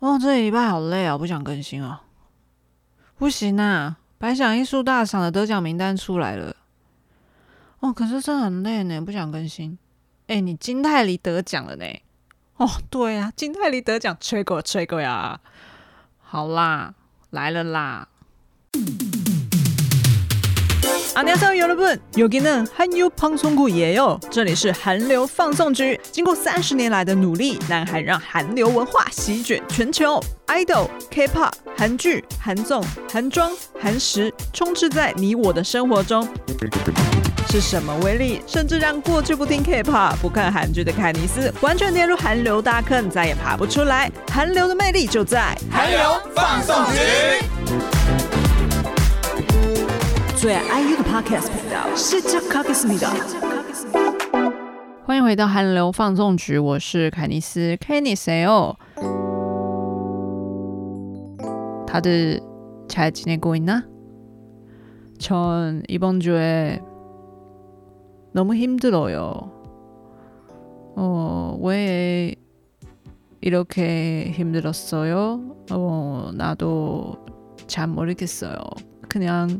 哦，这礼拜好累啊，不想更新啊。不行啊，白想艺术大赏的得奖名单出来了。哦，可是真的很累呢，不想更新。哎，你金泰梨得奖了呢？哦，对啊，金泰梨得奖，吹过吹过呀。好啦，来了啦。阿尼亚桑有了不？有给呢，韩流放送局也有。这里是韩流放送局。经过三十年来的努力，南韩让韩流文化席卷全球，idol、K-pop、韩剧、韩综、韩妆、韩食，充斥在你我的生活中。是什么威力？甚至让过去不听 K-pop、不看韩剧的凯尼斯，完全跌入韩流大坑，再也爬不出来。韩流的魅力就在韩流放送局。最爱 IU 的 Podcast 频道，是叫 Kakismida。欢迎回到韩流放送局，我是凯尼斯。凯尼斯哦，他的잘 지내고 있나전이번주에너무힘들어요어왜이렇게힘들었어요어나도잘모르겠어요그냥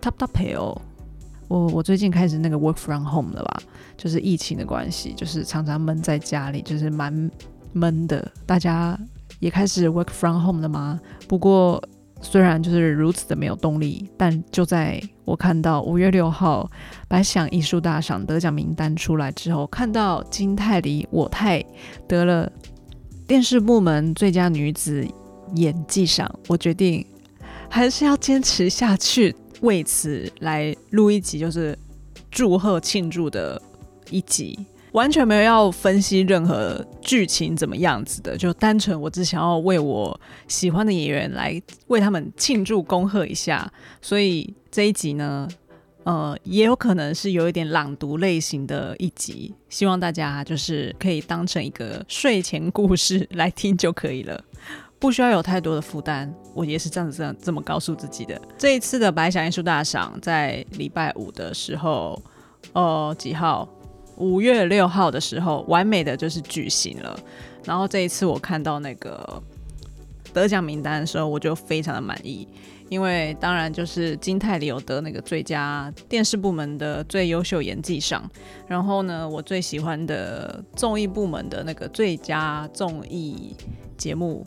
他他陪哦，我我最近开始那个 work from home 了吧，就是疫情的关系，就是常常闷在家里，就是蛮闷的。大家也开始 work from home 了吗？不过虽然就是如此的没有动力，但就在我看到五月六号白想艺术大赏得奖名单出来之后，看到金泰梨我太得了电视部门最佳女子演技赏，我决定还是要坚持下去。为此来录一集，就是祝贺庆祝的一集，完全没有要分析任何剧情怎么样子的，就单纯我只想要为我喜欢的演员来为他们庆祝恭贺一下。所以这一集呢，呃，也有可能是有一点朗读类型的一集，希望大家就是可以当成一个睡前故事来听就可以了。不需要有太多的负担，我也是这样子这样这么告诉自己的。这一次的白想艺术大赏在礼拜五的时候，呃，几号？五月六号的时候，完美的就是举行了。然后这一次我看到那个得奖名单的时候，我就非常的满意，因为当然就是金泰里有得那个最佳电视部门的最优秀演技赏，然后呢，我最喜欢的综艺部门的那个最佳综艺节目。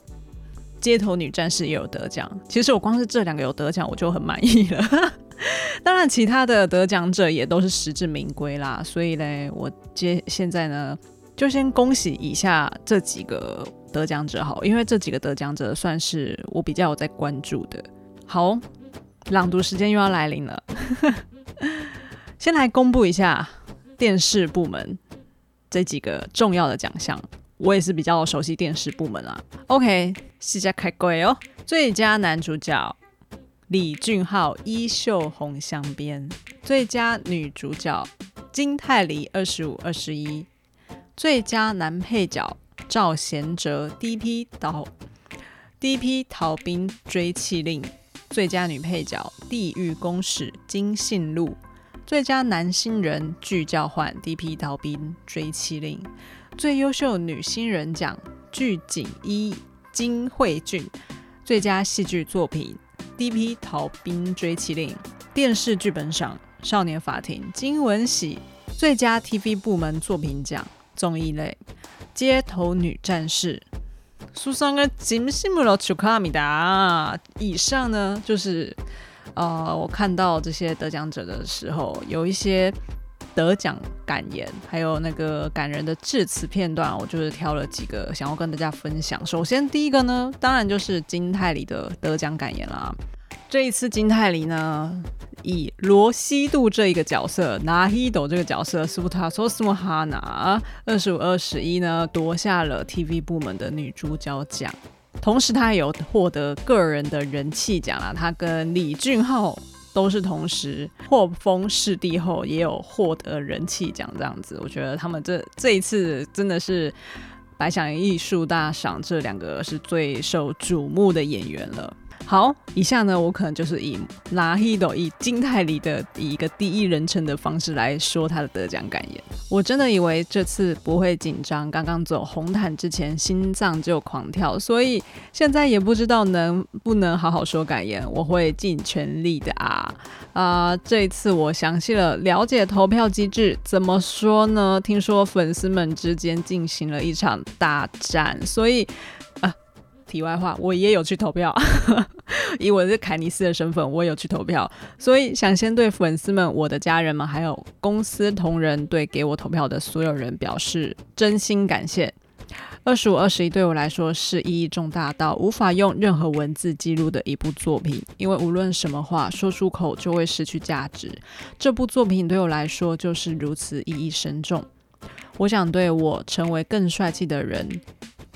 街头女战士也有得奖，其实我光是这两个有得奖，我就很满意了。当然，其他的得奖者也都是实至名归啦。所以呢，我接现在呢，就先恭喜以下这几个得奖者好，因为这几个得奖者算是我比较有在关注的。好，朗读时间又要来临了，先来公布一下电视部门这几个重要的奖项。我也是比较熟悉电视部门啊。OK，试驾开柜哦。最佳男主角李俊昊，衣袖红镶边；最佳女主角金泰梨，二十五二十一；最佳男配角赵贤哲，D.P. 逃 D.P. 逃兵追缉令；最佳女配角地狱公使金信路；最佳男新人具教焕，D.P. 逃兵追缉令。最优秀女新人奖具景伊金惠俊，最佳戏剧作品 D.P. 逃兵追缉令，电视剧本赏少年法庭金文喜，最佳 TV 部门作品奖综艺类街头女战士苏桑个金西姆罗丘卡米达。以上呢就是呃我看到这些得奖者的时候有一些。得奖感言，还有那个感人的致辞片段，我就是挑了几个想要跟大家分享。首先，第一个呢，当然就是金泰梨的得奖感言啦。这一次金泰梨呢，以罗希度这一个角色，拿希斗这个角色，斯布塔索斯莫哈娜二十五二十一呢，夺下了 TV 部门的女主角奖。同时他也有获得个人的人气奖啊，他跟李俊昊都是同时获封视帝后，也有获得人气奖这样子。我觉得他们这这一次真的是白想艺术大赏这两个是最受瞩目的演员了。好，以下呢，我可能就是以拉希斗以金泰里的以一个第一人称的方式来说他的得奖感言。我真的以为这次不会紧张，刚刚走红毯之前心脏就狂跳，所以现在也不知道能不能好好说感言。我会尽全力的啊啊、这一次我详细了了解投票机制，怎么说呢？听说粉丝们之间进行了一场大战，所以啊。题外话，我也有去投票，以我是凯尼斯的身份，我也有去投票，所以想先对粉丝们、我的家人们，还有公司同仁，对给我投票的所有人表示真心感谢。二十五二十一对我来说是意义重大到无法用任何文字记录的一部作品，因为无论什么话说出口就会失去价值。这部作品对我来说就是如此意义深重。我想对我成为更帅气的人。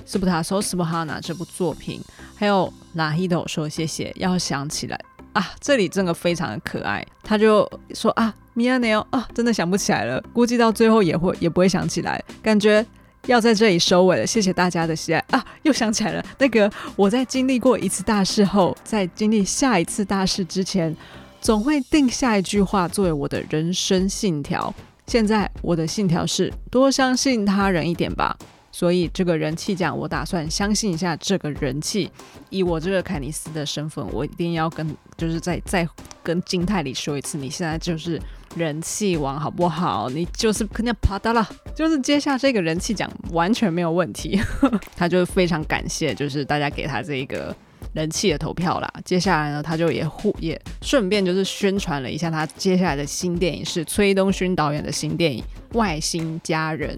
斯普塔索斯普哈纳这部作品，还有拉希斗说谢谢，要想起来啊，这里真的非常的可爱。他就说啊，米亚内奥啊，真的想不起来了，估计到最后也会也不会想起来，感觉要在这里收尾了。谢谢大家的喜爱啊，又想起来了，那个我在经历过一次大事后，在经历下一次大事之前，总会定下一句话作为我的人生信条。现在我的信条是多相信他人一点吧。所以这个人气奖，我打算相信一下这个人气。以我这个凯尼斯的身份，我一定要跟，就是再再跟金泰里说一次，你现在就是人气王，好不好？你就是肯定啪嗒了，就是接下这个人气奖完全没有问题。他就非常感谢，就是大家给他这一个人气的投票啦。接下来呢，他就也互也顺便就是宣传了一下他接下来的新电影，是崔东勋导演的新电影《外星家人》。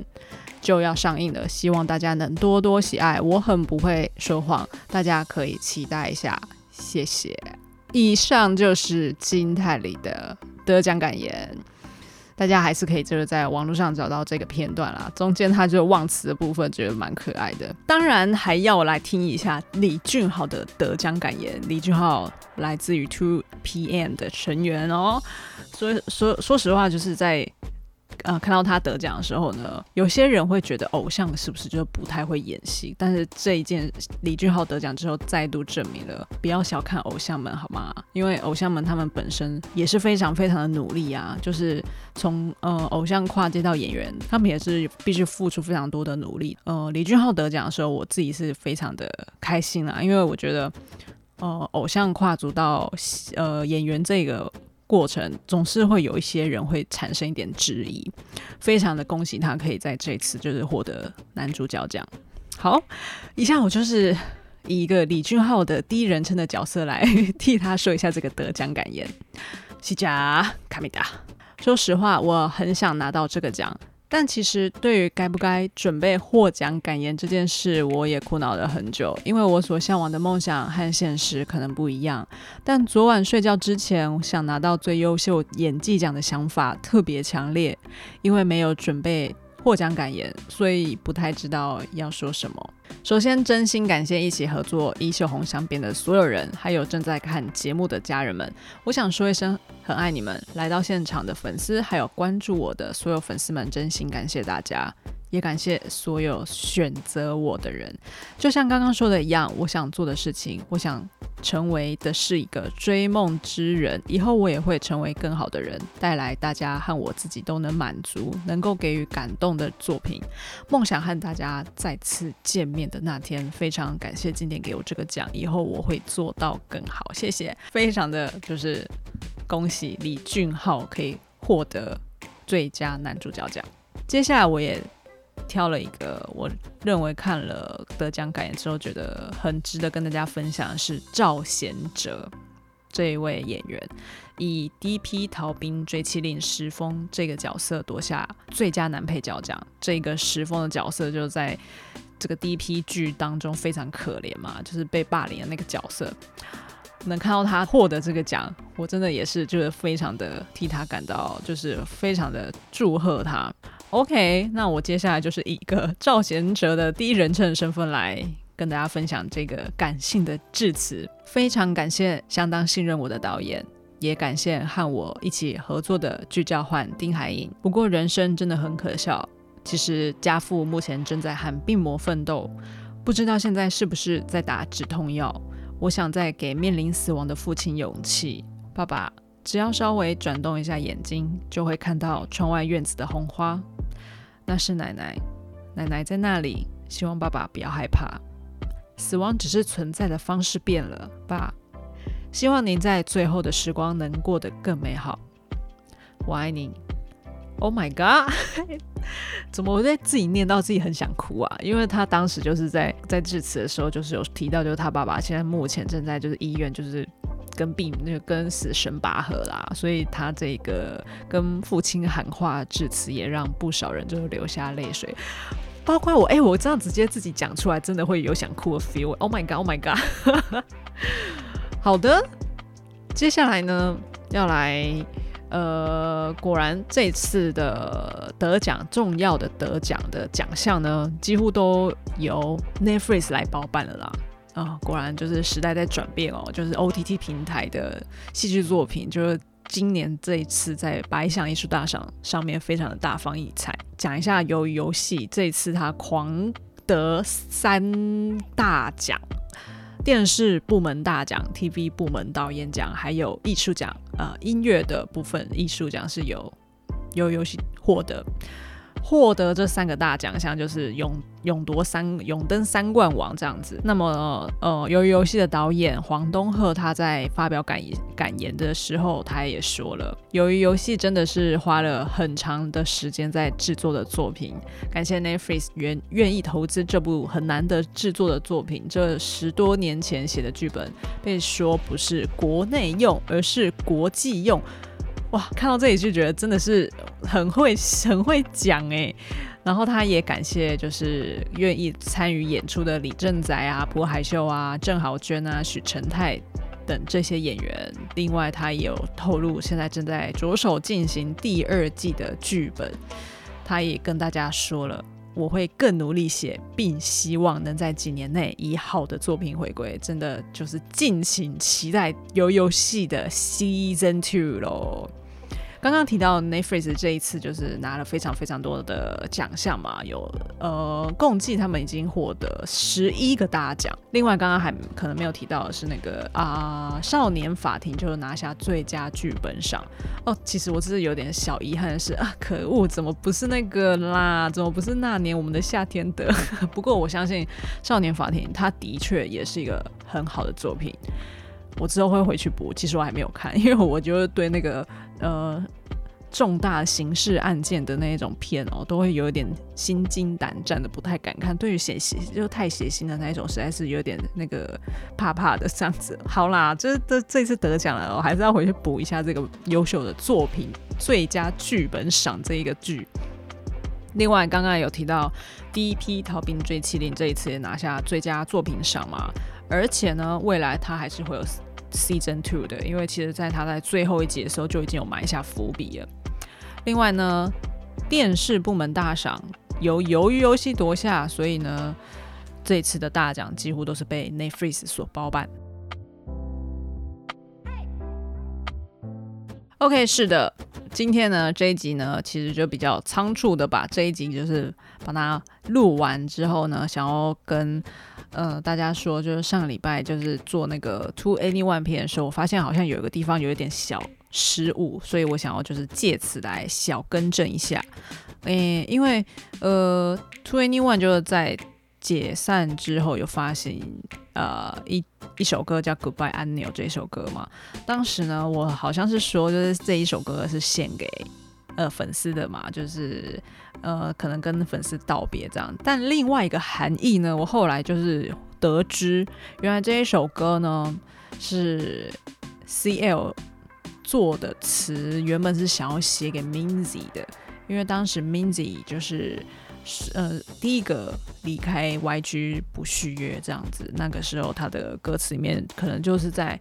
就要上映了，希望大家能多多喜爱。我很不会说谎，大家可以期待一下。谢谢。以上就是金泰梨的得奖感言，大家还是可以就是在网络上找到这个片段啦。中间他就忘词的部分，觉得蛮可爱的。当然还要来听一下李俊昊的得奖感言。李俊昊来自于 Two PM 的成员哦，所以说说实话，就是在。呃，看到他得奖的时候呢，有些人会觉得偶像是不是就不太会演戏？但是这一件李俊昊得奖之后，再度证明了不要小看偶像们，好吗？因为偶像们他们本身也是非常非常的努力啊，就是从呃偶像跨界到演员，他们也是必须付出非常多的努力。呃，李俊昊得奖的时候，我自己是非常的开心啊，因为我觉得呃偶像跨足到呃演员这个。过程总是会有一些人会产生一点质疑，非常的恭喜他可以在这次就是获得男主角奖。好，以下我就是以一个李俊浩的第一人称的角色来替他说一下这个得奖感言。西甲卡米达，说实话，我很想拿到这个奖。但其实，对于该不该准备获奖感言这件事，我也苦恼了很久。因为我所向往的梦想和现实可能不一样。但昨晚睡觉之前，我想拿到最优秀演技奖的想法特别强烈，因为没有准备。获奖感言，所以不太知道要说什么。首先，真心感谢一起合作《衣袖红香边》的所有人，还有正在看节目的家人们。我想说一声很爱你们，来到现场的粉丝，还有关注我的所有粉丝们，真心感谢大家。也感谢所有选择我的人，就像刚刚说的一样，我想做的事情，我想成为的是一个追梦之人。以后我也会成为更好的人，带来大家和我自己都能满足、能够给予感动的作品。梦想和大家再次见面的那天，非常感谢今天给我这个奖，以后我会做到更好。谢谢，非常的就是恭喜李俊昊可以获得最佳男主角奖。接下来我也。挑了一个我认为看了得奖感言之后觉得很值得跟大家分享的是赵贤哲这一位演员，以 D.P. 逃兵追缉令石峰这个角色夺下最佳男配角奖。这个石峰的角色就在这个 D.P. 剧当中非常可怜嘛，就是被霸凌的那个角色。能看到他获得这个奖，我真的也是就是非常的替他感到，就是非常的祝贺他。OK，那我接下来就是以一个 赵贤哲的第一人称身份来跟大家分享这个感性的致辞。非常感谢相当信任我的导演，也感谢和我一起合作的剧教换丁海寅。不过人生真的很可笑，其实家父目前正在和病魔奋斗，不知道现在是不是在打止痛药。我想再给面临死亡的父亲勇气，爸爸。只要稍微转动一下眼睛，就会看到窗外院子的红花。那是奶奶，奶奶在那里。希望爸爸不要害怕，死亡只是存在的方式变了。爸，希望您在最后的时光能过得更美好。我爱你。Oh my god！怎么我在自己念到自己很想哭啊？因为他当时就是在在致辞的时候，就是有提到，就是他爸爸现在目前正在就是医院就是。跟病那个跟死神拔河啦，所以他这个跟父亲喊话致辞，也让不少人就是流下泪水，包括我。哎、我这样直接自己讲出来，真的会有想哭的 feel。Oh my god，Oh my god。好的，接下来呢，要来呃，果然这次的得奖重要的得奖的奖项呢，几乎都由 Netflix 来包办了啦。啊、果然就是时代在转变哦，就是 OTT 平台的戏剧作品，就是今年这一次在百想艺术大赏上面非常的大放异彩。讲一下由于游戏，这一次它狂得三大奖：电视部门大奖、TV 部门导演奖，还有艺术奖。呃，音乐的部分艺术奖是由由游戏获得。获得这三个大奖项，就是勇勇夺三勇登三冠王这样子。那么，呃，由于游戏的导演黄东赫他在发表感言感言的时候，他也说了，由于游戏真的是花了很长的时间在制作的作品。感谢 Netflix 愿愿意投资这部很难得制作的作品。这十多年前写的剧本，被说不是国内用，而是国际用。哇，看到这里就觉得真的是很会很会讲哎，然后他也感谢就是愿意参与演出的李正宰啊、朴海秀啊、郑豪娟啊、许成泰等这些演员。另外，他也有透露现在正在着手进行第二季的剧本。他也跟大家说了，我会更努力写，并希望能在几年内以好的作品回归。真的就是敬请期待游游戏的 Season Two 喽。刚刚提到 Netflix 这一次就是拿了非常非常多的奖项嘛，有呃共计他们已经获得十一个大奖。另外刚刚还可能没有提到的是那个啊、少年法庭就拿下最佳剧本赏哦。其实我只是有点小遗憾的是啊，可恶，怎么不是那个啦？怎么不是那年我们的夏天的？不过我相信少年法庭它的确也是一个很好的作品。我之后会回去补，其实我还没有看，因为我觉得对那个呃重大刑事案件的那一种片哦，都会有一点心惊胆战的，不太敢看。对于血腥就太血腥的那一种，实在是有点那个怕怕的这样子。好啦，这这这次得奖了，我还是要回去补一下这个优秀的作品最佳剧本赏这一个剧。另外，刚刚有提到第一批逃兵追缉令，这一次也拿下最佳作品赏嘛，而且呢，未来他还是会有。Season Two 的，因为其实在他在最后一集的时候就已经有埋下伏笔了。另外呢，电视部门大赏由鱿鱼游戏夺下，所以呢，这次的大奖几乎都是被 Netflix 所包办。OK，是的，今天呢这一集呢，其实就比较仓促的把这一集就是把它录完之后呢，想要跟。呃，大家说就是上个礼拜就是做那个 To Anyone 片的时候，我发现好像有一个地方有一点小失误，所以我想要就是借此来小更正一下。诶，因为呃 To Anyone 就是在解散之后有发行呃一一首歌叫 Goodbye Anil 这首歌嘛，当时呢我好像是说就是这一首歌是献给。呃，粉丝的嘛，就是呃，可能跟粉丝道别这样。但另外一个含义呢，我后来就是得知，原来这一首歌呢是 CL 做的词，原本是想要写给 Minzy 的，因为当时 Minzy 就是呃第一个离开 YG 不续约这样子，那个时候他的歌词里面可能就是在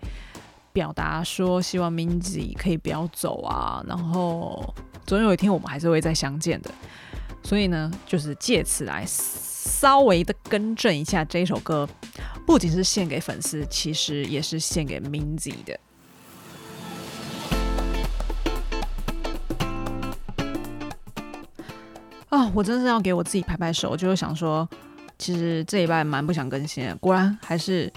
表达说，希望 Minzy 可以不要走啊，然后。总有一天我们还是会再相见的，所以呢，就是借此来稍微的更正一下，这一首歌不仅是献给粉丝，其实也是献给 Minzy 的。啊、我真是要给我自己拍拍手，就是想说，其实这礼拜蛮不想更新的，果然还是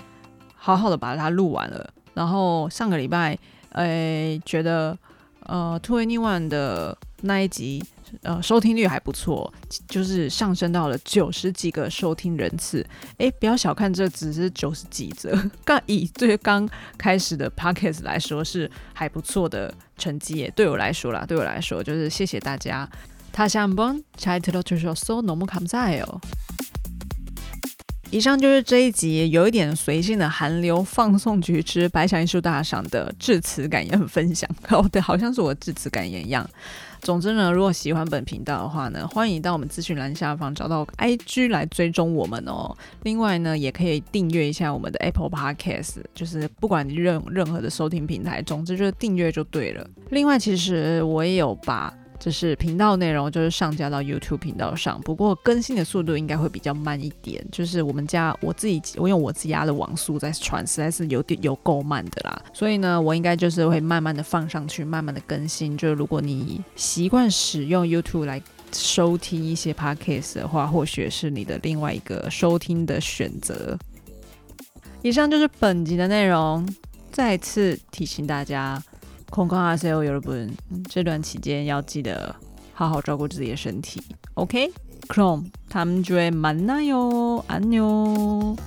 好好的把它录完了。然后上个礼拜，诶，觉得呃 2NE1 的那一集。呃，收听率还不错，就是上升到了九十几个收听人次。诶，不要小看这只是九十几则，刚以最刚开始的 podcast 来说是还不错的成绩耶。对我来说啦，对我来说就是谢谢大家。他想帮柴特罗就是说，no more come 哦。以上就是这一集有一点随性的韩流放送局之百想艺术大赏的致辞感言分享。哦，对，好像是我的致辞感言一样。总之呢，如果喜欢本频道的话呢，欢迎到我们资讯栏下方找到 IG 来追踪我们哦。另外呢，也可以订阅一下我们的 Apple Podcast，就是不管你任任何的收听平台，总之就是订阅就对了。另外，其实我也有把。就是频道内容就是上架到 YouTube 频道上，不过更新的速度应该会比较慢一点。就是我们家我自己，我用我自家的网速在传，实在是有点有够慢的啦。所以呢，我应该就是会慢慢的放上去，慢慢的更新。就是如果你习惯使用 YouTube 来收听一些 Podcast 的话，或许是你的另外一个收听的选择。以上就是本集的内容，再次提醒大家。空哥阿 Sir，有了不能，这段期间要记得好好照顾自己的身体，OK？Krom，他们就会蛮难哟，安妞。